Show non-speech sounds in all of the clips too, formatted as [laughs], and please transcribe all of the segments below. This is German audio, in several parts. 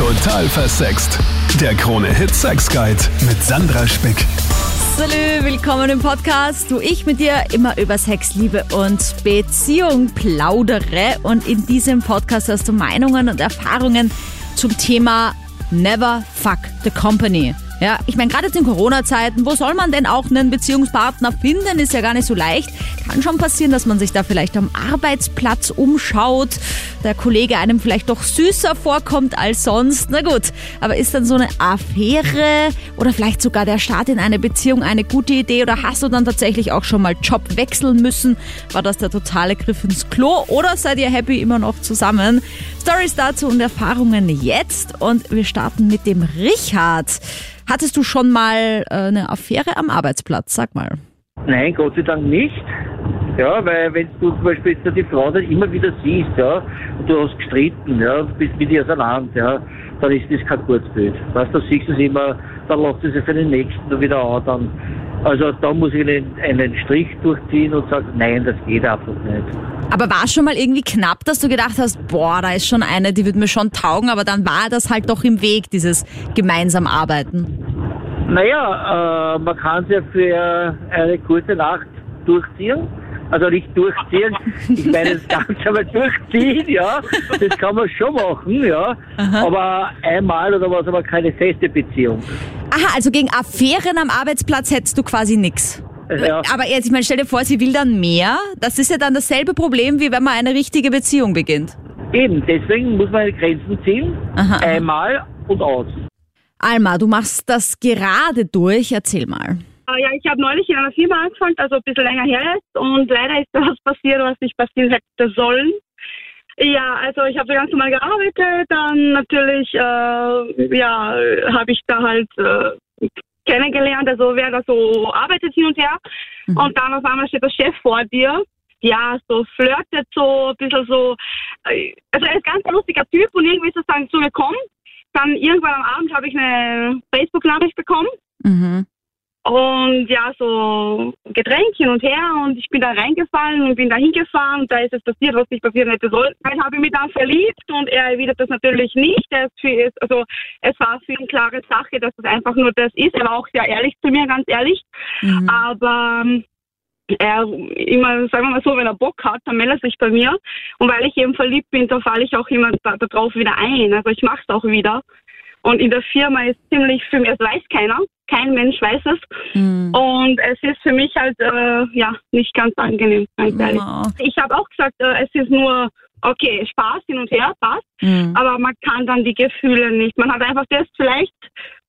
Total versext. Der Krone-Hit Sex Guide mit Sandra Spick. Salü, willkommen im Podcast, wo ich mit dir immer über Sex, Liebe und Beziehung plaudere. Und in diesem Podcast hast du Meinungen und Erfahrungen zum Thema Never Fuck the Company. Ja, ich meine, gerade jetzt in Corona-Zeiten, wo soll man denn auch einen Beziehungspartner finden? Ist ja gar nicht so leicht. Kann schon passieren, dass man sich da vielleicht am Arbeitsplatz umschaut, der Kollege einem vielleicht doch süßer vorkommt als sonst. Na gut, aber ist dann so eine Affäre oder vielleicht sogar der Start in eine Beziehung eine gute Idee oder hast du dann tatsächlich auch schon mal Job wechseln müssen? War das der totale Griff ins Klo oder seid ihr happy immer noch zusammen? Stories dazu und Erfahrungen jetzt und wir starten mit dem Richard. Hattest du schon mal äh, eine Affäre am Arbeitsplatz? Sag mal. Nein, Gott sei Dank nicht. Ja, weil wenn du zum Beispiel jetzt die Frau dann immer wieder siehst, ja, und du hast gestritten, ja, bist mit ihr auseinander, ja, dann ist das kein gutes Bild. Weißt du, siehst du es immer, dann lässt du sie für den nächsten wieder an, dann, also da muss ich einen, einen Strich durchziehen und sagen, nein, das geht einfach nicht. Aber war es schon mal irgendwie knapp, dass du gedacht hast, boah, da ist schon eine, die wird mir schon taugen, aber dann war das halt doch im Weg, dieses gemeinsam Arbeiten. Naja, äh, man kann es ja für eine kurze Nacht durchziehen. Also nicht durchziehen, ich meine das Ganze aber durchziehen, ja. Das kann man schon machen, ja. Aber einmal oder was, aber keine feste Beziehung. Aha, also gegen Affären am Arbeitsplatz hättest du quasi nix. Ja. Aber jetzt, ich meine, stell dir vor, sie will dann mehr. Das ist ja dann dasselbe Problem, wie wenn man eine richtige Beziehung beginnt. Eben, deswegen muss man Grenzen ziehen. Aha, aha. Einmal und aus. Alma, du machst das gerade durch. Erzähl mal. Äh, Ja, ich habe neulich in einer Firma angefangen, also ein bisschen länger her jetzt. Und leider ist da was passiert, was nicht passieren hätte sollen. Ja, also ich habe da ganz normal gearbeitet. Dann natürlich, äh, ja, habe ich da halt äh, kennengelernt, also wer da so arbeitet hin und her. Und dann auf einmal steht der Chef vor dir. Ja, so flirtet so, ein bisschen so. äh, Also er ist ein ganz lustiger Typ und irgendwie ist es dann so gekommen. Dann irgendwann am Abend habe ich eine Facebook-Nachricht bekommen. Mhm. Und ja, so Getränk hin und her und ich bin da reingefallen und bin da hingefahren und da ist es passiert, was nicht passieren hätte sollen. Dann habe ich mich dann verliebt und er erwidert das natürlich nicht. Er ist für, also es war für ihn klare Sache, dass es einfach nur das ist. Er war auch sehr ehrlich zu mir, ganz ehrlich. Mhm. Aber ähm, er immer, sagen wir mal so, wenn er Bock hat, dann meldet er sich bei mir. Und weil ich eben verliebt bin, da falle ich auch immer da, da drauf wieder ein. Also ich mache es auch wieder. Und in der Firma ist ziemlich für mich, es weiß keiner, kein Mensch weiß es. Mhm. Und es ist für mich halt, äh, ja, nicht ganz angenehm, ganz. Oh. Ich habe auch gesagt, äh, es ist nur, okay, Spaß hin und her, passt. Mhm. Aber man kann dann die Gefühle nicht. Man hat einfach das vielleicht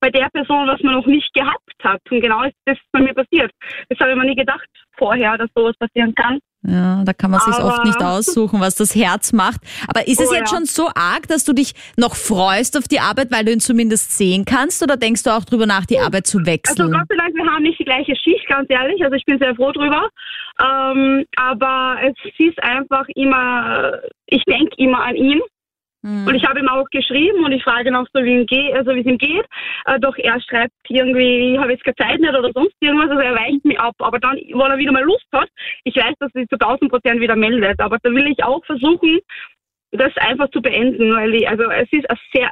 bei der Person, was man noch nicht gehabt hat. Und genau ist das bei mir passiert. Das habe ich mir nie gedacht vorher, dass sowas passieren kann. Ja, da kann man sich oft nicht aussuchen, was das Herz macht. Aber ist es Oh, jetzt ja. schon so arg, dass du dich noch freust auf die Arbeit, weil du ihn zumindest sehen kannst? Oder denkst du auch drüber nach, die Arbeit zu Also wechseln? Gott sei Dank, wir haben nicht die gleiche Schicht, ganz ehrlich. Also ich bin sehr froh drüber. Ähm, aber es ist einfach immer, ich denke immer an ihn. Hm. Und ich habe ihm auch geschrieben und ich frage ihn auch so, wie, ihm geht, also wie es ihm geht. Äh, doch er schreibt irgendwie, ich habe jetzt keine Zeit nicht oder sonst irgendwas. Also er weicht mich ab. Aber dann, wenn er wieder mal Lust hat, ich weiß, dass er sich zu 1000 Prozent wieder meldet. Aber da will ich auch versuchen, das einfach zu beenden, weil ich, also es ist sehr,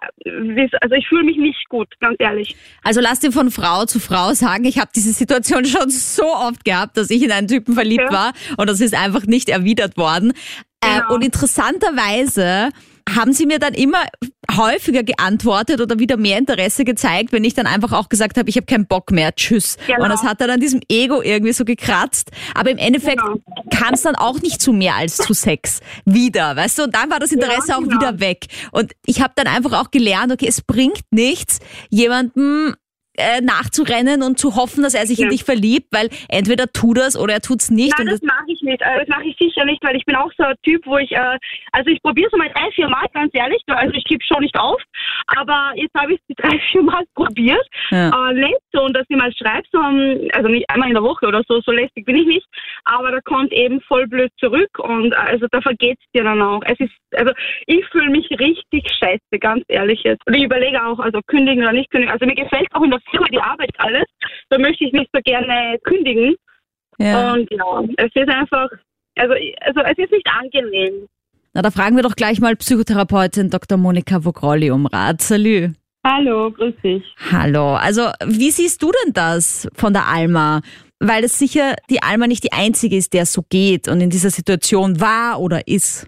also ich fühle mich nicht gut, ganz ehrlich. Also lass dir von Frau zu Frau sagen, ich habe diese Situation [laughs] schon so oft gehabt, dass ich in einen Typen verliebt Ja. war und das ist einfach nicht erwidert worden. Äh, Genau. und interessanterweise haben sie mir dann immer häufiger geantwortet oder wieder mehr Interesse gezeigt, wenn ich dann einfach auch gesagt habe, ich habe keinen Bock mehr, tschüss. Genau. Und das hat dann an diesem Ego irgendwie so gekratzt. Aber im Endeffekt Genau. kam es dann auch nicht zu mehr als zu Sex wieder, weißt du? Und dann war das Interesse Ja, auch genau. wieder weg. Und ich habe dann einfach auch gelernt, okay, es bringt nichts, jemandem äh, nachzurennen und zu hoffen, dass er sich in Ja. dich verliebt, weil entweder tut das oder er tut's nicht. Nein, und das mache ich nicht. Äh, Das mache ich sicher nicht, weil ich bin auch so ein Typ, wo ich, äh, also ich probiere es mal drei, vier Mal, ganz ehrlich. Also ich gebe schon nicht auf. Aber jetzt habe ich es [laughs] drei, vier Mal probiert. Ja. Äh, nett so, und dass ich mal schreibe, so, ähm, also nicht einmal in der Woche oder so, so lästig bin ich nicht. Aber da kommt eben voll blöd zurück und äh, also da vergeht's dir dann auch. Es ist, also ich fühle mich richtig scheiße, ganz ehrlich jetzt. Und ich überlege auch, also kündigen oder nicht kündigen. Also mir gefällt auch in der Firma die Arbeit alles. Da möchte ich nicht so gerne kündigen. ja. Und ja, es ist einfach, also, also es ist nicht angenehm. Na, da fragen wir doch gleich mal Psychotherapeutin Dr. Monika Vogrolli um Rat. Salü. Hallo, grüß dich. Hallo. Also, wie siehst du denn das von der Alma? Weil es sicher die Alma nicht die einzige ist, der so geht und in dieser Situation war oder ist.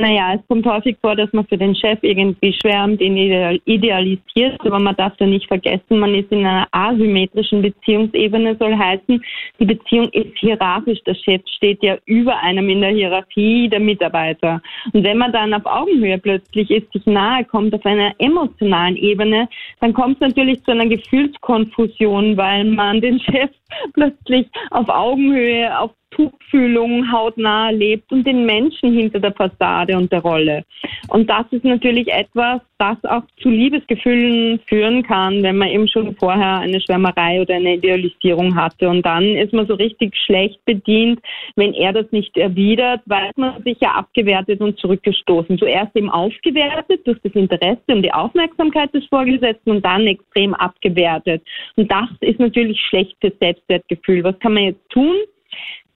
Naja, es kommt häufig vor, dass man für den Chef irgendwie schwärmt, ihn idealisiert, aber man darf da nicht vergessen, man ist in einer asymmetrischen Beziehungsebene, soll heißen, die Beziehung ist hierarchisch. Der Chef steht ja über einem in der Hierarchie der Mitarbeiter. Und wenn man dann auf Augenhöhe plötzlich ist, sich nahe kommt auf einer emotionalen Ebene, dann kommt es natürlich zu einer Gefühlskonfusion, weil man den Chef [laughs] plötzlich auf Augenhöhe, auf Tuchfühlung hautnah lebt und den Menschen hinter der Fassade und der Rolle. Und das ist natürlich etwas, das auch zu Liebesgefühlen führen kann, wenn man eben schon vorher eine Schwärmerei oder eine Idealisierung hatte. Und dann ist man so richtig schlecht bedient, wenn er das nicht erwidert, weil man sich ja abgewertet und zurückgestoßen. Zuerst eben aufgewertet durch das Interesse und die Aufmerksamkeit des Vorgesetzten und dann extrem abgewertet. Und das ist natürlich schlecht für Selbstwertgefühl. Was kann man jetzt tun?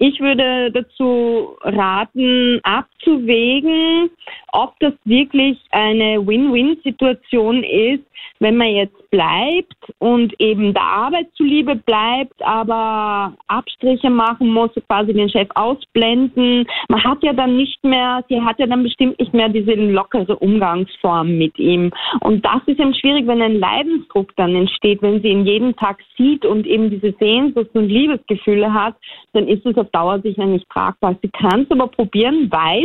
Ich würde dazu raten, abzuwägen, ob das wirklich eine Win-Win-Situation ist, wenn man jetzt bleibt und eben der Arbeit zuliebe bleibt, aber Abstriche machen muss, quasi den Chef ausblenden. Man hat ja dann nicht mehr, sie hat ja dann bestimmt nicht mehr diese lockere Umgangsform mit ihm. Und das ist eben schwierig, wenn ein Leidensdruck dann entsteht, wenn sie ihn jeden Tag sieht und eben diese Sehnsucht und Liebesgefühle hat, dann ist es auf Dauer sicher nicht tragbar. Sie kann es aber probieren, weil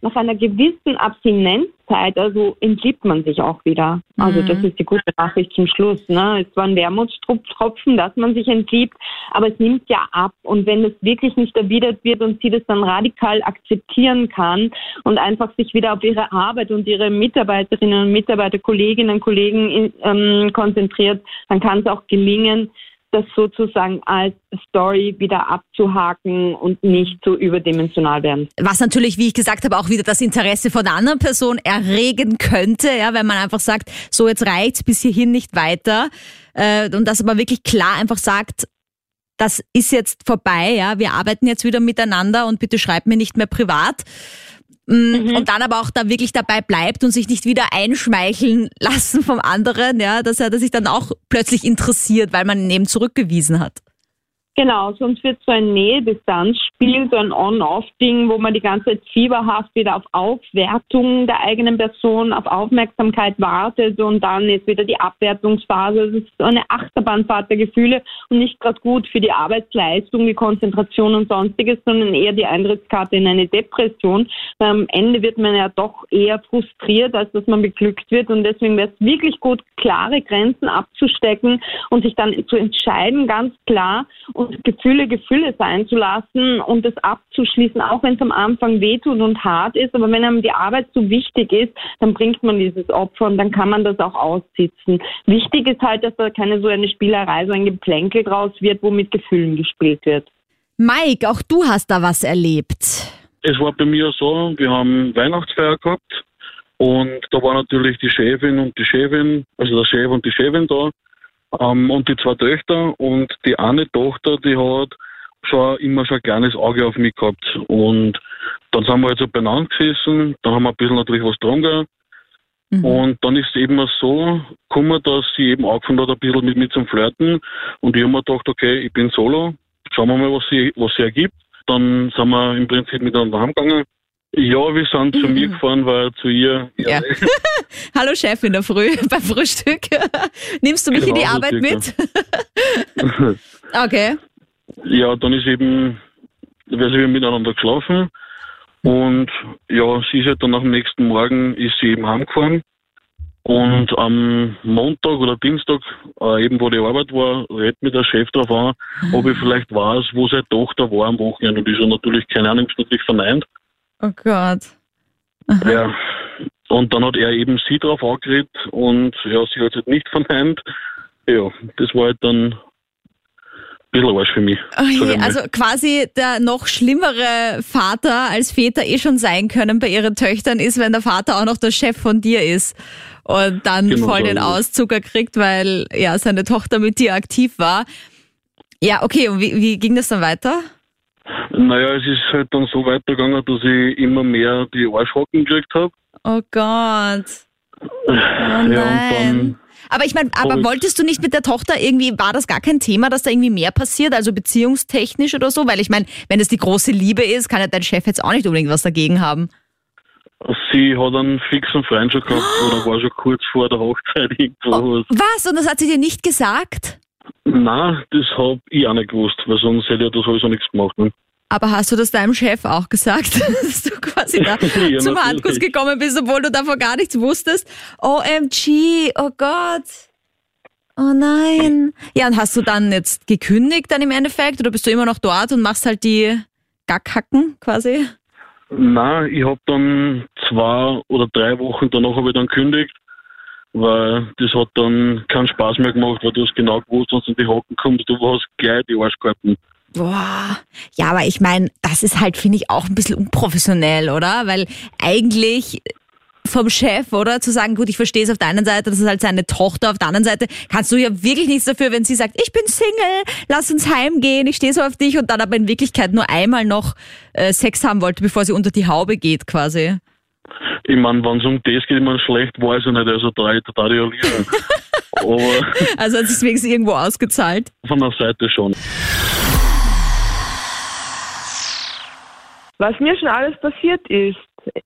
nach einer gewissen Abstinenzzeit, also entliebt man sich auch wieder. Also das mhm. ist die gute Nachricht zum Schluss. Ne? Es war ein Wermutstropfen, dass man sich entliebt, aber es nimmt ja ab. Und wenn es wirklich nicht erwidert wird und sie das dann radikal akzeptieren kann und einfach sich wieder auf ihre Arbeit und ihre Mitarbeiterinnen und Mitarbeiter, Kolleginnen und Kollegen ähm, konzentriert, dann kann es auch gelingen, das sozusagen als Story wieder abzuhaken und nicht so überdimensional werden. Was natürlich, wie ich gesagt habe, auch wieder das Interesse von der anderen Person erregen könnte, ja, wenn man einfach sagt, so jetzt reicht's bis hierhin nicht weiter äh, und das aber wirklich klar einfach sagt, das ist jetzt vorbei, ja, wir arbeiten jetzt wieder miteinander und bitte schreib mir nicht mehr privat. Mm, mhm. Und dann aber auch da wirklich dabei bleibt und sich nicht wieder einschmeicheln [laughs] lassen vom anderen, ja, dass er sich dann auch plötzlich interessiert, weil man ihn eben zurückgewiesen hat. Genau, sonst wird so ein Nähe-Distanz-Spiel, so ein On-Off-Ding, wo man die ganze Zeit fieberhaft wieder auf Aufwertung der eigenen Person, auf Aufmerksamkeit wartet und dann ist wieder die Abwertungsphase. Es ist so eine Achterbahnfahrt der Gefühle und nicht gerade gut für die Arbeitsleistung, die Konzentration und sonstiges, sondern eher die Eintrittskarte in eine Depression. Am Ende wird man ja doch eher frustriert, als dass man beglückt wird und deswegen wäre es wirklich gut, klare Grenzen abzustecken und sich dann zu entscheiden, ganz klar und Gefühle Gefühle sein zu lassen und das abzuschließen, auch wenn es am Anfang wehtut und hart ist. Aber wenn einem die Arbeit so wichtig ist, dann bringt man dieses Opfer und dann kann man das auch aussitzen. Wichtig ist halt, dass da keine so eine Spielerei, so ein Geplänkel draus wird, wo mit Gefühlen gespielt wird. Mike, auch du hast da was erlebt. Es war bei mir so, wir haben Weihnachtsfeier gehabt und da war natürlich die Chefin und die Chefin, also der Chef und die Chefin da. Ähm, und die zwei Töchter und die eine Tochter, die hat schon immer schon ein kleines Auge auf mich gehabt. Und dann sind wir halt so beieinander gesessen, dann haben wir ein bisschen natürlich was getrunken. Mhm. Und dann ist es eben so gekommen, dass sie eben angefangen hat, ein bisschen mit mir zum Flirten. Und ich habe mir gedacht, okay, ich bin solo, schauen wir mal, was sie, was sie ergibt. Dann sind wir im Prinzip miteinander heimgegangen. Ja, wir sind zu mir mhm. [clears throat] gefahren, weil zu ihr. Ja. [laughs] Hallo Chef in der Früh [laughs] beim Frühstück. [laughs] Nimmst du mich genau, in die genau, Arbeit mit? okay. Ja, dann ist eben, wir sind miteinander geschlafen und ja, sie ist halt dann am nächsten Morgen ist sie eben heimgefahren und am Montag oder Dienstag, äh, eben wo die Arbeit war, redet mir der Chef darauf an, ob ich vielleicht weiß, wo seine Tochter war am Wochenende und ist er natürlich, keine Ahnung, ist natürlich verneint. Oh Gott. Aha. Ja. Und dann hat er eben sie drauf angeredet und ja, sie hat es halt nicht verneint. Ja, das war halt dann ein bisschen Arsch für mich. Okay, also quasi der noch schlimmere Vater als Väter eh schon sein können bei ihren Töchtern ist, wenn der Vater auch noch der Chef von dir ist und dann genau voll den Auszucker kriegt, weil ja seine Tochter mit dir aktiv war. Ja, okay, und wie, wie ging das dann weiter? Naja, es ist halt dann so weitergegangen, dass ich immer mehr die Arschhocken gekriegt habe. Oh Gott. Oh Ja, nein. dann, aber ich meine, aber wolltest du nicht mit der Tochter irgendwie, war das gar kein Thema, dass da irgendwie mehr passiert, also beziehungstechnisch oder so? Weil ich meine, wenn es die große Liebe ist, kann ja dein Chef jetzt auch nicht unbedingt was dagegen haben. sie hat einen fixen Freund schon gehabt [gasps] oder war schon kurz vor der Hochzeit irgendwo. Was? Und das hat sie dir nicht gesagt? Nein, das hab ich auch nicht gewusst, weil sonst hätte ich das sowieso nichts gemacht. Ne? Aber hast du das deinem Chef auch gesagt, [laughs] dass du quasi da [laughs] Ja, zum. Handkuss gekommen bist, obwohl du davon gar nichts wusstest? OMG, oh Gott. Oh nein. Ja, und hast du dann jetzt gekündigt dann im Endeffekt oder bist du immer noch dort und machst halt die Gackhacken quasi? Nein, ich hab dann zwei oder drei Wochen danach habe ich dann gekündigt, weil das hat dann keinen Spaß mehr gemacht, weil du hast genau gewusst, wenn du in die Haken kommst, du hast gleich die Arschkarten. Boah. Ja, aber ich meine, das ist halt, finde ich, auch ein bisschen unprofessionell, oder? Weil eigentlich vom Chef, oder? Zu sagen, gut, ich verstehe es auf der einen Seite, das ist halt seine Tochter, auf der anderen Seite kannst du ja wirklich nichts dafür, wenn sie sagt, ich bin Single, lass uns heimgehen, ich stehe so auf dich und dann aber in Wirklichkeit nur einmal noch äh, Sex haben wollte, bevor sie unter die Haube geht, quasi. Ich meine, wenn es um das geht, ich mein, schlecht weiß ich nicht, also da ich total realisieren. Aber Also hat sich wenigstens irgendwo ausgezahlt. von der Seite schon. Was mir schon alles passiert ist,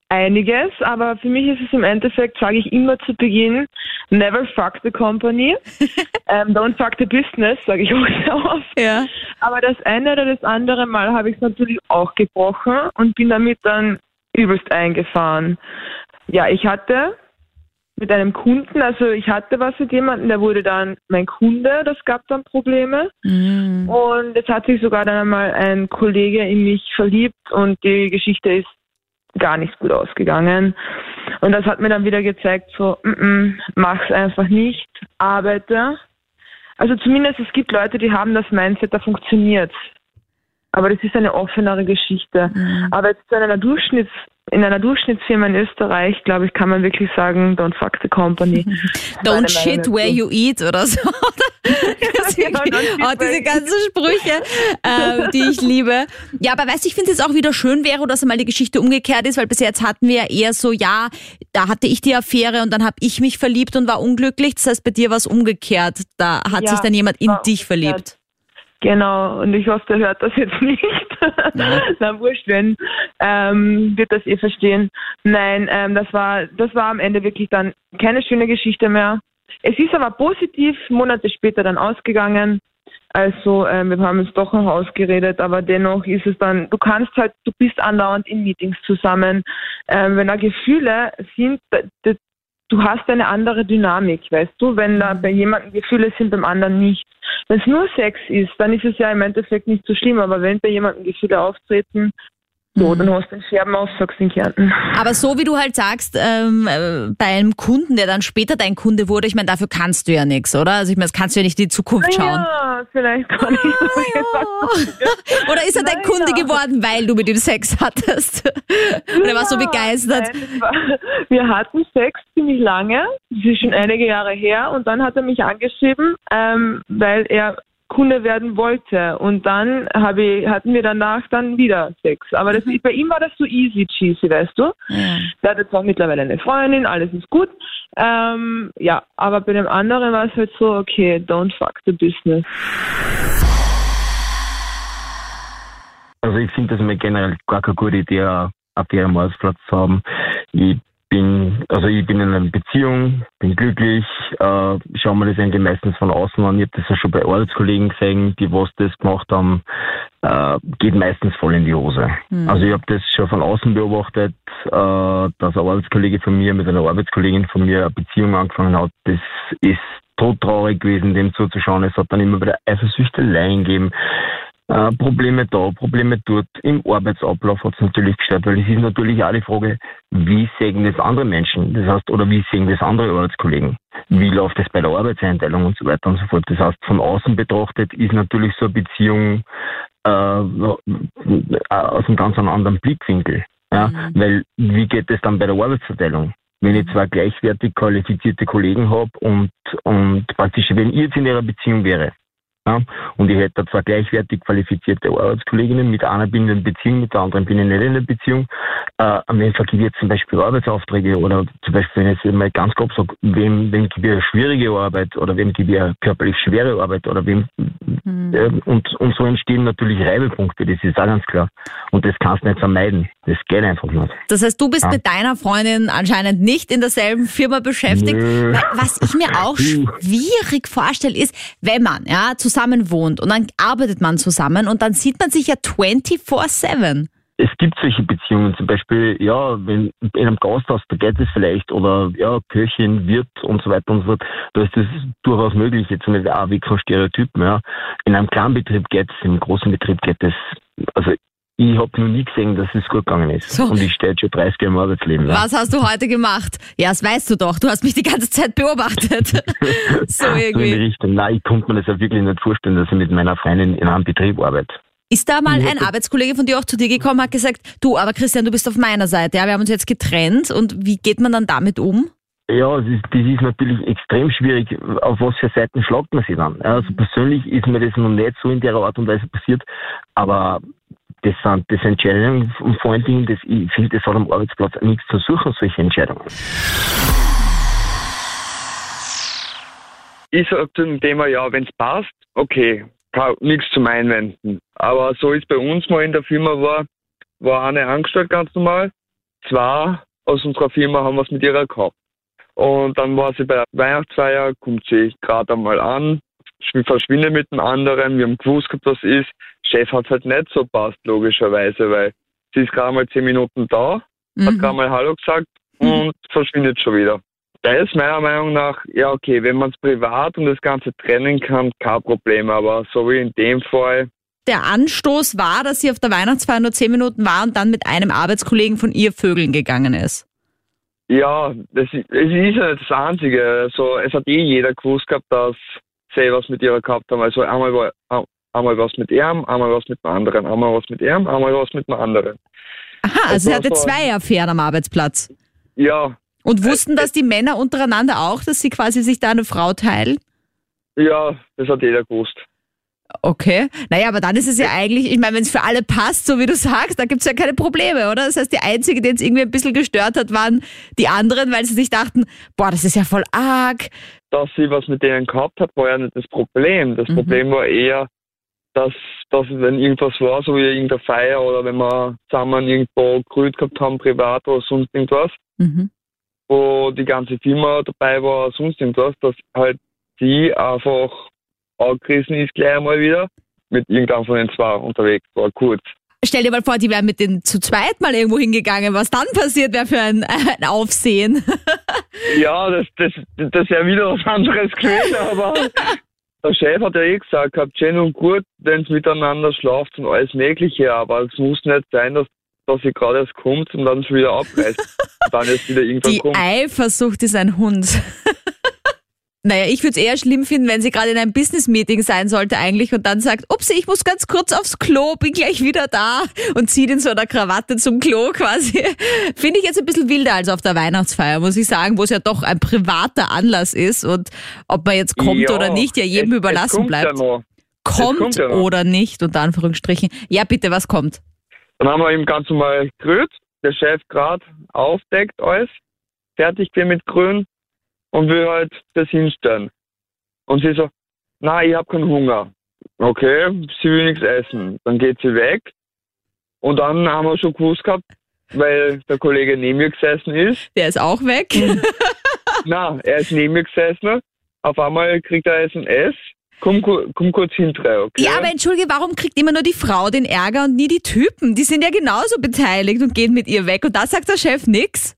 einiges, aber für mich ist es im Endeffekt, sage ich immer zu Beginn, never fuck the company, [laughs] ähm, don't fuck the business, sage ich auch sehr oft. Ja. Aber das eine oder das andere Mal habe ich es natürlich auch gebrochen und bin damit dann übelst eingefahren. Ja, ich hatte mit einem Kunden, also ich hatte was mit jemandem, der wurde dann mein Kunde, das gab dann Probleme. Mhm. Und jetzt hat sich sogar dann einmal ein Kollege in mich verliebt und die Geschichte ist gar nicht gut ausgegangen. Und das hat mir dann wieder gezeigt, so, mm -mm, mach's einfach nicht, arbeite. Also zumindest es gibt Leute, die haben das Mindset, da funktioniert. Aber das ist eine offenere Geschichte. Aber jetzt in einer Durchschnitts in einer Durchschnittsfirma in Österreich, glaube ich, kann man wirklich sagen, don't fuck the company. [laughs] Don't shit where you eat oder so. [laughs] Oh, diese ganzen Sprüche, äh, die ich liebe. Ja, aber weißt du, ich finde es auch wieder schön wäre, dass einmal die Geschichte umgekehrt ist, weil bis jetzt hatten wir ja eher so, ja, da hatte ich die Affäre und dann habe ich mich verliebt und war unglücklich. Das heißt, bei dir war es umgekehrt. Da hat Ja, sich dann jemand in dich verliebt. Genau, und ich hoffe, der hört das jetzt nicht. [laughs] Na, wurscht, wenn, ähm, wird das eh verstehen. Nein, ähm, das war, das war am Ende wirklich dann keine schöne Geschichte mehr. Es ist aber positiv Monate später dann ausgegangen. Also, ähm, wir haben uns doch noch ausgeredet, aber dennoch ist es dann, du kannst halt, du bist andauernd in Meetings zusammen. Ähm, wenn da Gefühle sind, du hast eine andere Dynamik, weißt du, wenn da bei jemandem Gefühle sind, beim anderen nicht. Wenn es nur Sex ist, dann ist es ja im Endeffekt nicht so schlimm, aber wenn bei jemandem Gefühle auftreten, so, dann hast du den Scherben auf, sagst du in Kärnten. Aber so wie du halt sagst, ähm, äh, bei einem Kunden, der dann später dein Kunde wurde, ich meine, dafür kannst du ja nichts, oder? Also ich meine, das kannst du ja nicht in die Zukunft schauen. Ja, vielleicht kann ich so gesagt. [laughs] Oder ist er dein. Kunde geworden, weil du mit ihm Sex hattest? [laughs] Und er war so Ja, begeistert. nein, war, wir hatten Sex ziemlich lange, das ist schon einige Jahre her, und dann hat er mich angeschrieben, ähm, weil er Kunde werden wollte. Und dann habe ich, hatten wir danach dann wieder Sex. Aber das, bei ihm war das so easy cheesy, weißt du? Der hat jetzt auch mittlerweile eine Freundin, alles ist gut. Ähm, ja, aber bei dem anderen war es halt so, okay, don't fuck the business. Also ich finde das mal generell gar keine gute Idee, Affäre am Arbeitsplatz zu haben. Ich bin, also ich bin in einer Beziehung, bin glücklich, äh, schaue mir das eigentlich meistens von außen an. Ich habe das ja schon bei Arbeitskollegen gesehen, die was das gemacht haben, äh, geht meistens voll in die Hose. Also ich habe das schon von außen beobachtet, äh, dass ein Arbeitskollege von mir mit einer Arbeitskollegin von mir eine Beziehung angefangen hat. Das ist todtraurig gewesen, dem zuzuschauen. Es hat dann immer wieder Eifersüchteleien gegeben. Äh, Probleme da, Probleme dort. Im Arbeitsablauf hat es natürlich gestört, weil es ist natürlich auch die Frage, wie sehen das andere Menschen? Das heißt, oder wie sehen das andere Arbeitskollegen? Wie läuft es bei der Arbeitseinteilung und so weiter und so fort? Das heißt, von außen betrachtet ist natürlich so eine Beziehung äh, aus einem ganz anderen Blickwinkel. Ja? Weil wie geht es dann bei der Arbeitsverteilung? Wenn ich zwei gleichwertig qualifizierte Kollegen habe und, und praktisch, wenn ich jetzt in ihrer Beziehung wäre, und ich hätte zwar gleichwertig qualifizierte Arbeitskolleginnen, mit einer bin ich in Beziehung, mit der anderen bin ich nicht in Beziehung. Äh, wem vergebe ich zum Beispiel Arbeitsaufträge oder zum Beispiel, wenn ich jetzt mal ganz grob sage, wem, wem gebe ich eine schwierige Arbeit oder wem gebe ich eine körperlich schwere Arbeit oder wem, mhm. äh, und, und so entstehen natürlich Reibepunkte, das ist auch ganz klar. Und das kannst du nicht vermeiden. Das geht einfach nicht. Das heißt, du bist ja. mit deiner Freundin anscheinend nicht in derselben Firma beschäftigt. Nö. Was ich mir [laughs] auch schwierig vorstelle, ist, wenn man, ja, zu zusammen wohnt und dann arbeitet man zusammen und dann sieht man sich ja 24-7. Es gibt solche Beziehungen, zum Beispiel, ja, wenn in einem Gasthaus, da geht es vielleicht, oder ja, Köchin, Wirt und so weiter und so fort, da ist das durchaus möglich, jetzt nicht auch weg von Stereotypen, ja. In einem kleinen Betrieb geht es, im großen Betrieb geht es, also ich habe noch nie gesehen, dass es gut gegangen ist. So. Und ich stehe jetzt schon 30 Jahre im Arbeitsleben. Ja. Was hast du heute gemacht? Ja, das weißt du doch. Du hast mich die ganze Zeit beobachtet. [laughs] so irgendwie. So in Richtung. Nein, ich konnte mir das ja wirklich nicht vorstellen, dass ich mit meiner Freundin in einem Betrieb arbeite. Ist da mal ein Arbeitskollege von dir auch zu dir gekommen, hat gesagt, du, aber Christian, du bist auf meiner Seite, ja, wir haben uns jetzt getrennt und wie geht man dann damit um? Ja, das ist, das ist natürlich extrem schwierig. Auf was für Seiten schlagt man sich dann? Also persönlich ist mir das noch nicht so in der Art und Weise passiert, aber das sind das Entscheidungen und vor allen Dingen, das, ich finde, das hat am Arbeitsplatz nichts zu suchen, solche Entscheidungen. Ich sage zum Thema, ja, wenn es passt, okay, nichts zum Einwenden. Aber so ist bei uns mal in der Firma war, war eine angestellt ganz normal. Zwei aus unserer Firma haben was mit ihrer gehabt. Und dann war sie bei der Weihnachtsfeier, kommt sie gerade einmal an, verschwindet mit dem anderen, wir haben gewusst, was ist. Chef hat halt nicht so passt, logischerweise, weil sie ist gerade mal zehn Minuten da, mhm. hat gerade mal Hallo gesagt mhm. und verschwindet schon wieder. Da ist meiner Meinung nach, ja okay, wenn man es privat und das Ganze trennen kann, kein Problem, aber so wie in dem Fall. Der Anstoß war, dass sie auf der Weihnachtsfeier nur zehn Minuten war und dann mit einem Arbeitskollegen von ihr Vögeln gegangen ist. Ja, das, es ist ja nicht das Einzige. Also, es hat eh jeder gewusst gehabt, dass sie was mit ihr gehabt haben. Also einmal war, Einmal was mit ihm, einmal was mit dem anderen, einmal was mit ihm, einmal was mit dem anderen. Aha, also er hatte zwei Affären am Arbeitsplatz. Ja. Und wussten das die Männer untereinander auch, dass sie quasi sich da eine Frau teilen? Ja, das hat jeder gewusst. Okay. Naja, aber dann ist es ja eigentlich, ich meine, wenn es für alle passt, so wie du sagst, da gibt es ja keine Probleme, oder? Das heißt, die Einzige, die jetzt irgendwie ein bisschen gestört hat, waren die anderen, weil sie sich dachten, boah, das ist ja voll arg. Dass sie was mit denen gehabt hat, war ja nicht das Problem. Das mhm. Problem war eher, dass, dass wenn irgendwas war, so wie irgendeine Feier oder wenn wir zusammen irgendwo gerührt gehabt haben, privat oder sonst irgendwas, mhm. wo die ganze Firma dabei war, sonst irgendwas, dass halt sie einfach angerissen ist gleich einmal wieder mit irgendeinem von den zwei unterwegs war, kurz. Stell dir mal vor, die wären mit den zu zweit mal irgendwo hingegangen. Was dann passiert wäre für ein, ein Aufsehen. [laughs] ja, das, das, das wäre wieder was anderes gewesen, aber der Chef hat ja eh gesagt, habt schön und gut, wenn es miteinander schlaft und alles Mögliche, aber es muss nicht sein, dass, dass sie gerade erst kommt und dann schon wieder abreißt. und dann erst wieder irgendwann Die kommt. Eifersucht ist ein Hund. [laughs] Naja, ich würde es eher schlimm finden, wenn sie gerade in einem Business-Meeting sein sollte eigentlich und dann sagt, ups, ich muss ganz kurz aufs Klo, bin gleich wieder da und zieht in so einer Krawatte zum Klo quasi. [laughs] Finde ich jetzt ein bisschen wilder als auf der Weihnachtsfeier, muss ich sagen, wo es ja doch ein privater Anlass ist und ob man jetzt kommt ja, oder nicht, ja jedem es, überlassen es bleibt. Ja kommt, kommt ja oder nicht, unter Anführungsstrichen. Ja, bitte, was kommt? Dann haben wir ihm ganz normal gerührt, der Chef gerade aufdeckt alles, fertig wir mit Grün und will halt das hinstellen. Und sie so, na, ich habe keinen Hunger. Okay, sie will nichts essen. Dann geht sie weg. Und dann haben wir schon gewusst gehabt, weil der Kollege neben mir gesessen ist. Der ist auch weg. [laughs] na, er ist neben mir gesessen. Auf einmal kriegt er SMS. Komm, komm kurz hinterher, okay? Ja, aber entschuldige, warum kriegt immer nur die Frau den Ärger und nie die Typen? Die sind ja genauso beteiligt und gehen mit ihr weg. Und da sagt der Chef nichts?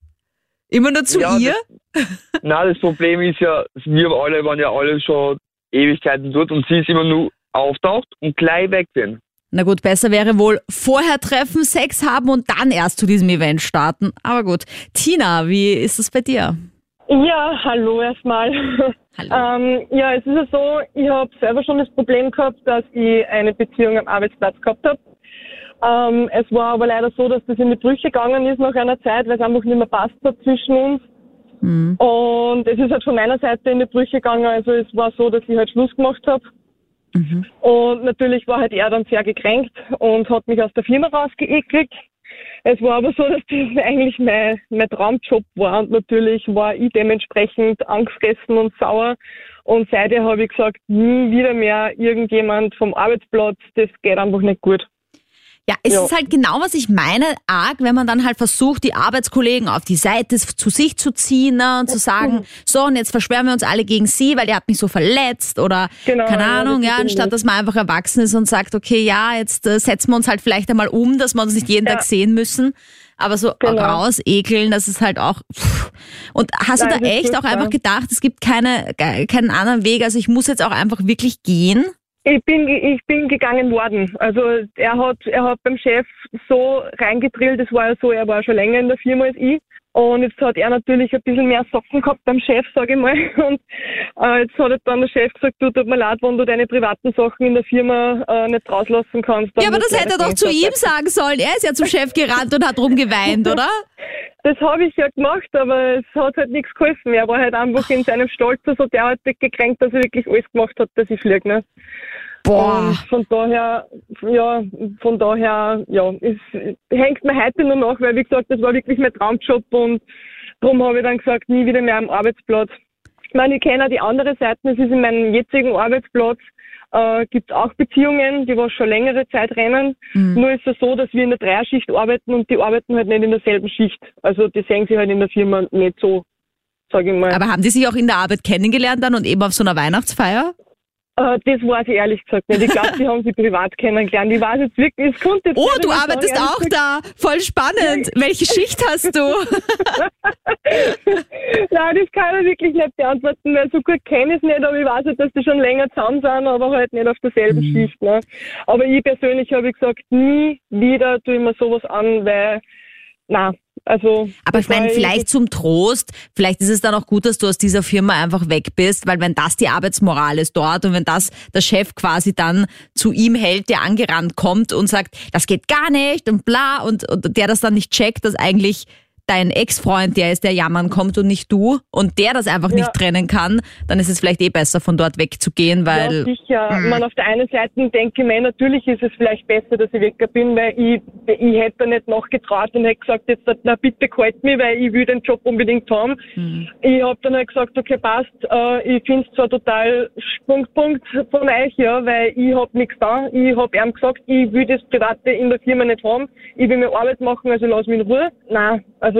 Immer nur zu ja, ihr? Das, nein, das Problem ist ja, wir alle waren ja alle schon Ewigkeiten dort und sie ist immer nur auftaucht und gleich weg bin. Na gut, besser wäre wohl vorher treffen, Sex haben und dann erst zu diesem Event starten. Aber gut. Tina, wie ist es bei dir? Ja, hallo erstmal. [laughs] Hallo. ähm, ja, es ist ja so, ich habe selber schon das Problem gehabt, dass ich eine Beziehung am Arbeitsplatz gehabt habe. Ähm, es war aber leider so, dass das in die Brüche gegangen ist nach einer Zeit, weil es einfach nicht mehr passt hat zwischen uns. Mhm. Und es ist halt von meiner Seite in die Brüche gegangen. Also es war so, dass ich halt Schluss gemacht habe. Mhm. Und natürlich war halt er dann sehr gekränkt und hat mich aus der Firma rausgeekelt. Es war aber so, dass das [laughs] eigentlich mein, mein Traumjob war und natürlich war ich dementsprechend angstgessen und sauer. Und seitdem habe ich gesagt, nie wieder mehr irgendjemand vom Arbeitsplatz, das geht einfach nicht gut. Ja, es ja. ist halt genau, was ich meine, arg, wenn man dann halt versucht, die Arbeitskollegen auf die Seite zu sich zu ziehen ne, und zu sagen, so und jetzt verschwören wir uns alle gegen sie, weil der hat mich so verletzt oder genau, keine Ahnung, ja, anstatt dass man einfach erwachsen ist und sagt, okay, ja, jetzt äh, setzen wir uns halt vielleicht einmal um, dass wir uns nicht jeden ja. Tag sehen müssen. Aber so genau. rausekeln, das ist halt auch. Pff. Und hast Nein, du da echt auch einfach gedacht, es gibt keine, keinen anderen Weg, also ich muss jetzt auch einfach wirklich gehen? Ich bin, ich bin gegangen worden. Also er hat, er hat beim Chef so reingedrillt, das war ja so, er war schon länger in der Firma als ich. Und jetzt hat er natürlich ein bisschen mehr Socken gehabt beim Chef, sage ich mal. [laughs] Und äh, jetzt hat dann der Chef gesagt, du tut mir leid, wenn du deine privaten Sachen in der Firma äh, nicht rauslassen kannst. Ja, aber das hätte er doch zu ihm sagen sollen. Er ist ja zum Chef gerannt und hat rumgeweint, oder? [laughs] Das habe ich ja gemacht, aber es hat halt nichts geholfen. Er war halt einfach in seinem Stolz so derartig gekränkt, dass er wirklich alles gemacht hat, dass ich fliege. Ne? Boah. Und von daher, ja, von daher, ja, es hängt mir heute nur noch, weil wie gesagt, das war wirklich mein Traumjob und darum habe ich dann gesagt, nie wieder mehr am Arbeitsplatz. Ich meine, ich kenne auch die andere Seite, es ist in meinem jetzigen Arbeitsplatz, äh, gibt auch Beziehungen, die was schon längere Zeit rennen. Mhm. Nur ist es so, dass wir in der Dreierschicht arbeiten und die arbeiten halt nicht in derselben Schicht. Also die sehen sich halt in der Firma nicht so, sage ich mal. Aber haben die sich auch in der Arbeit kennengelernt dann und eben auf so einer Weihnachtsfeier? Äh, das weiß ich ehrlich gesagt nicht. Ich glaube, die [laughs] haben sie privat kennengelernt. Ich weiß jetzt wirklich, es konnte jetzt Oh, du arbeitest auch da. Voll spannend. Welche Schicht hast du? [laughs] Nein, das kann ich wirklich nicht beantworten, weil so gut kenne ich es nicht, aber ich weiß halt, dass die schon länger zusammen sind, aber halt nicht auf derselben mhm. Schicht. Ne? Aber ich persönlich habe gesagt, nie wieder tue ich mir sowas an, weil, na, also, aber ich meine, vielleicht zum Trost, vielleicht ist es dann auch gut, dass du aus dieser Firma einfach weg bist, weil wenn das die Arbeitsmoral ist dort und wenn das der Chef quasi dann zu ihm hält, der angerannt kommt und sagt, das geht gar nicht und bla und, und der das dann nicht checkt, dass eigentlich dein Ex-Freund der ist, der jammern kommt und nicht du und der das einfach ja. nicht trennen kann, dann ist es vielleicht eh besser, von dort wegzugehen, weil... Ja, sicher. Mh. Man auf der einen Seite denke ich mir, natürlich ist es vielleicht besser, dass ich weg bin, weil ich, ich hätte da nicht nachgetraut und hätte gesagt, jetzt, na bitte kalt mich, weil ich will den Job unbedingt haben. Mhm. Ich habe dann halt gesagt, okay, passt, äh, ich finde es zwar total Punkt, von euch, ja, weil ich habe nichts da. Ich habe ihm gesagt, ich will das Private in der Firma nicht haben. Ich will mir Arbeit machen, also lass mich in Ruhe. Nein, also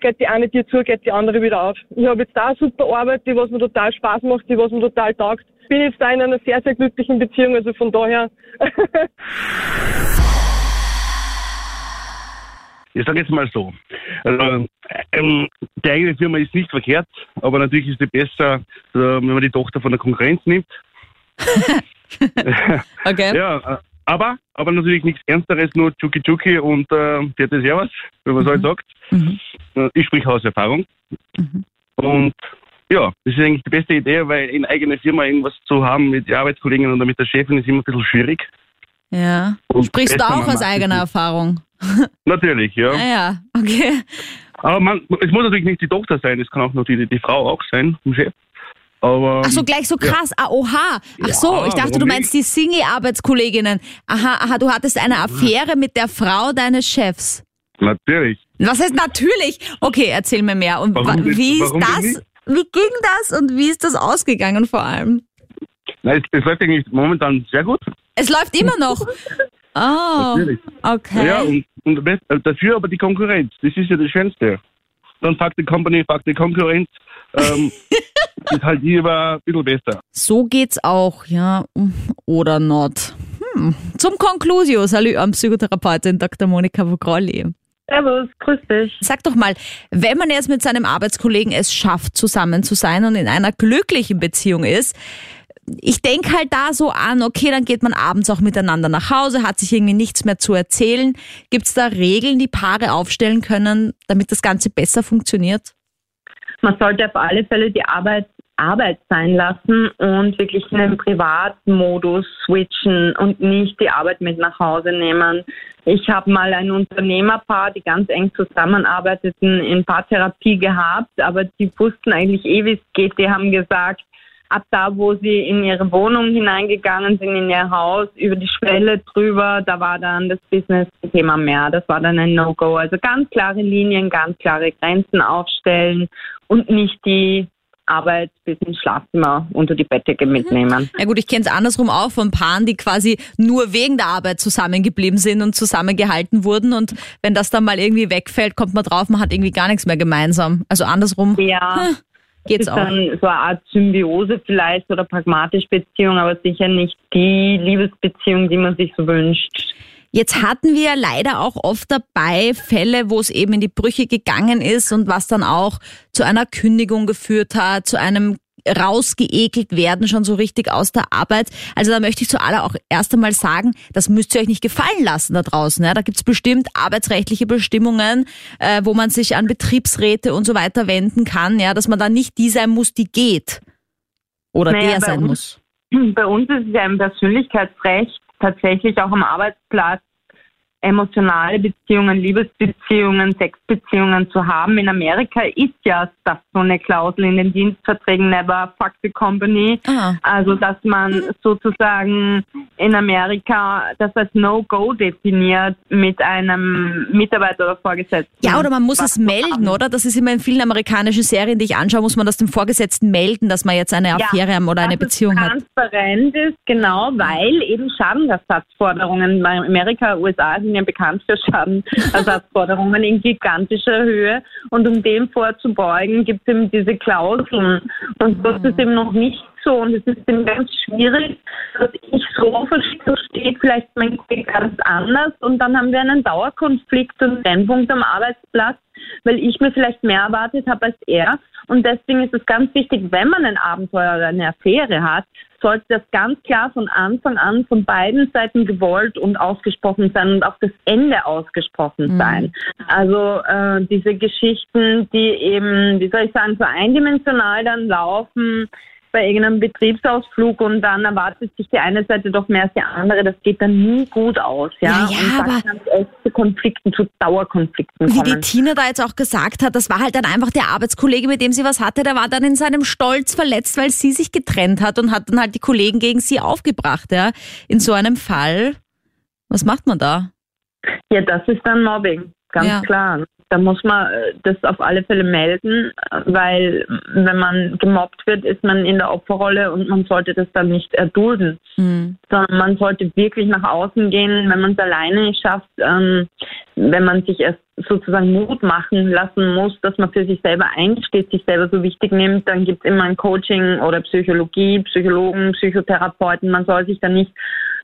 geht die eine Tür zu, geht die andere wieder auf. Ich habe jetzt da eine super Arbeit, die was mir total Spaß macht, die was mir total taugt. Bin jetzt da in einer sehr, sehr glücklichen Beziehung, also von daher. [laughs] ich sage jetzt mal so, also, ähm, die eigene Firma ist nicht verkehrt, aber natürlich ist es besser, äh, wenn man die Tochter von der Konkurrenz nimmt. [laughs] okay. [laughs] Ja, äh, aber, aber natürlich nichts Ernsteres, nur Chuki Chuki und äh, Vierte Servus, wie man es halt mhm. sagt. Mhm. Äh, ich sprich aus Erfahrung. Mhm. Und ja, das ist eigentlich die beste Idee, weil in eigener Firma irgendwas zu haben mit den Arbeitskollegen oder mit der Chefin ist immer ein bisschen schwierig. Ja. Und Sprichst du auch aus eigener Erfahrung? [laughs] Natürlich, ja. Ah, ja, okay. Aber man, es muss natürlich nicht die Tochter sein, es kann auch noch die, die Frau auch sein, vom Chef. Aber, Ach so, gleich so krass. Ja. Ah, oha. Ach so, ich dachte, du meinst die Single-Arbeitskolleginnen. Aha, aha, du hattest eine Affäre mit der Frau deines Chefs. Natürlich. Was heißt natürlich? Okay, erzähl mir mehr. Und warum wie ist das? Wie ging das und wie ist das ausgegangen vor allem? Nein, es, es läuft eigentlich momentan sehr gut. Es läuft immer noch. Oh, [laughs] Natürlich. okay. Ja, und, und äh, dafür aber die Konkurrenz. Das ist ja das Schönste. Dann fuck die Company, fuck die Konkurrenz. Ähm, [laughs] ist halt lieber ein bisschen besser. So geht's auch, ja. Oder not. Hm. Zum Conclusio, salut am Psychotherapeutin Dr. Monika Vogrolli. Servus, grüß dich. Sag doch mal, wenn man jetzt mit seinem Arbeitskollegen es schafft, zusammen zu sein und in einer glücklichen Beziehung ist, ich denke halt da so an, okay, dann geht man abends auch miteinander nach Hause, hat sich irgendwie nichts mehr zu erzählen. Gibt es da Regeln, die Paare aufstellen können, damit das Ganze besser funktioniert? Man sollte auf alle Fälle die Arbeit Arbeit sein lassen und wirklich in den Privatmodus switchen und nicht die Arbeit mit nach Hause nehmen. Ich habe mal ein Unternehmerpaar, die ganz eng zusammenarbeiteten, in Paartherapie gehabt, aber die wussten eigentlich eh, wie es geht. Die haben gesagt, ab da, wo sie in ihre Wohnung hineingegangen sind, in ihr Haus, über die Schwelle drüber, da war dann das Business-Thema mehr. Das war dann ein No-Go. Also ganz klare Linien, ganz klare Grenzen aufstellen und nicht die Arbeit bis ins Schlafzimmer unter die Bettdecke mitnehmen. Ja gut, ich kenne es andersrum auch von Paaren, die quasi nur wegen der Arbeit zusammengeblieben sind und zusammengehalten wurden und wenn das dann mal irgendwie wegfällt, kommt man drauf, man hat irgendwie gar nichts mehr gemeinsam. Also andersrum. Ja. Hm, geht's ist auch. dann so eine Art Symbiose vielleicht oder pragmatische Beziehung, aber sicher nicht die Liebesbeziehung, die man sich so wünscht. Jetzt hatten wir leider auch oft dabei Fälle, wo es eben in die Brüche gegangen ist und was dann auch zu einer Kündigung geführt hat, zu einem rausgeekelt werden, schon so richtig aus der Arbeit. Also da möchte ich zu aller auch erst einmal sagen, das müsst ihr euch nicht gefallen lassen da draußen. Ja? Da gibt's bestimmt arbeitsrechtliche Bestimmungen, äh, wo man sich an Betriebsräte und so weiter wenden kann, ja, dass man da nicht die sein muss, die geht. Oder naja, der sein uns, muss. [clears throat] Bei uns ist es ja ein Persönlichkeitsrecht, tatsächlich auch am Arbeitsplatz emotionale Beziehungen, Liebesbeziehungen, Sexbeziehungen zu haben. In Amerika ist ja das so eine Klausel in den Dienstverträgen Never Fuck the Company. Aha. Also, dass man sozusagen in Amerika das als No-Go definiert mit einem Mitarbeiter oder Vorgesetzten. Ja, oder man muss es melden, oder? Das ist immer in vielen amerikanischen Serien, die ich anschaue, muss man das dem Vorgesetzten melden, dass man jetzt eine Affäre ja, oder eine Beziehung hat. transparent ist, genau, weil eben Schadenersatzforderungen bei Amerika, USA sind ja bekannt für Schadenersatzforderungen in gigantischer Höhe und um dem vorzubeugen, gibt es eben diese Klauseln. Und das ist eben noch nicht so und es ist eben ganz schwierig, dass ich so verstehe, vielleicht mein Kollege ganz anders und dann haben wir einen Dauerkonflikt und Brennpunkt am Arbeitsplatz, weil ich mir vielleicht mehr erwartet habe als er. Und deswegen ist es ganz wichtig, wenn man ein Abenteuer oder eine Affäre hat, sollte das ganz klar von Anfang an von beiden Seiten gewollt und ausgesprochen sein und auch das Ende ausgesprochen mhm. sein. Also äh, diese Geschichten, die eben, wie soll ich sagen, so eindimensional dann laufen, bei irgendeinem Betriebsausflug und dann erwartet sich die eine Seite doch mehr als die andere. Das geht dann nie gut aus, ja. ja, ja und da kann es zu Konflikten, zu Dauerkonflikten kommen. Wie die Tina da jetzt auch gesagt hat, das war halt dann einfach der Arbeitskollege, mit dem sie was hatte, der war dann in seinem Stolz verletzt, weil sie sich getrennt hat und hat dann halt die Kollegen gegen sie aufgebracht, ja. In so einem Fall, was macht man da? Ja, das ist dann Mobbing, ganz ja. klar da muss man äh, das auf alle Fälle melden, weil wenn man gemobbt wird, ist man in der Opferrolle und man sollte das dann nicht erdulden, mhm. sondern man sollte wirklich nach außen gehen, wenn man es alleine nicht schafft, ähm, wenn man sich erst sozusagen Mut machen lassen muss, dass man für sich selber einsteht, sich selber so wichtig nimmt, dann gibt es immer ein Coaching oder Psychologie, Psychologen, Psychotherapeuten. Man soll sich da nicht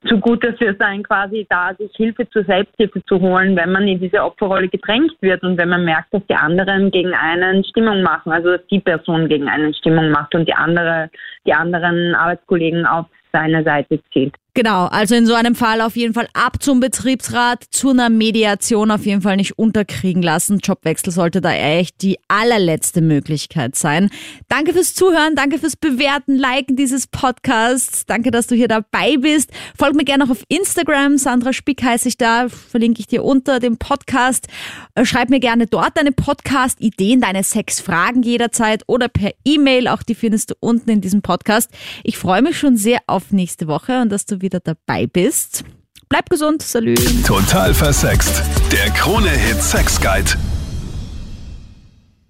zu gut dafür sein, quasi da sich Hilfe zur Selbsthilfe zu holen, wenn man in diese Opferrolle gedrängt wird und wenn man merkt, dass die anderen gegen einen Stimmung machen, also dass die Person gegen einen Stimmung macht und die andere, die anderen Arbeitskollegen auf seine Seite zieht. Genau, also in so einem Fall auf jeden Fall ab zum Betriebsrat, zu einer Mediation auf jeden Fall nicht unterkriegen lassen. Jobwechsel sollte da echt die allerletzte Möglichkeit sein. Danke fürs Zuhören, danke fürs Bewerten, Liken dieses Podcasts. Danke, dass du hier dabei bist. Folg mir gerne noch auf Instagram. Sandra Spick heiße ich da, verlinke ich dir unter dem Podcast. Äh, schreib mir gerne dort deine Podcast-Ideen, deine sechs Fragen jederzeit oder per E-Mail. Auch die findest du unten in diesem Podcast. Ich freue mich schon sehr auf nächste Woche und dass du wieder dabei bist. Bleib gesund, salü. Total versext. Der Krone-Hit Sex Guide.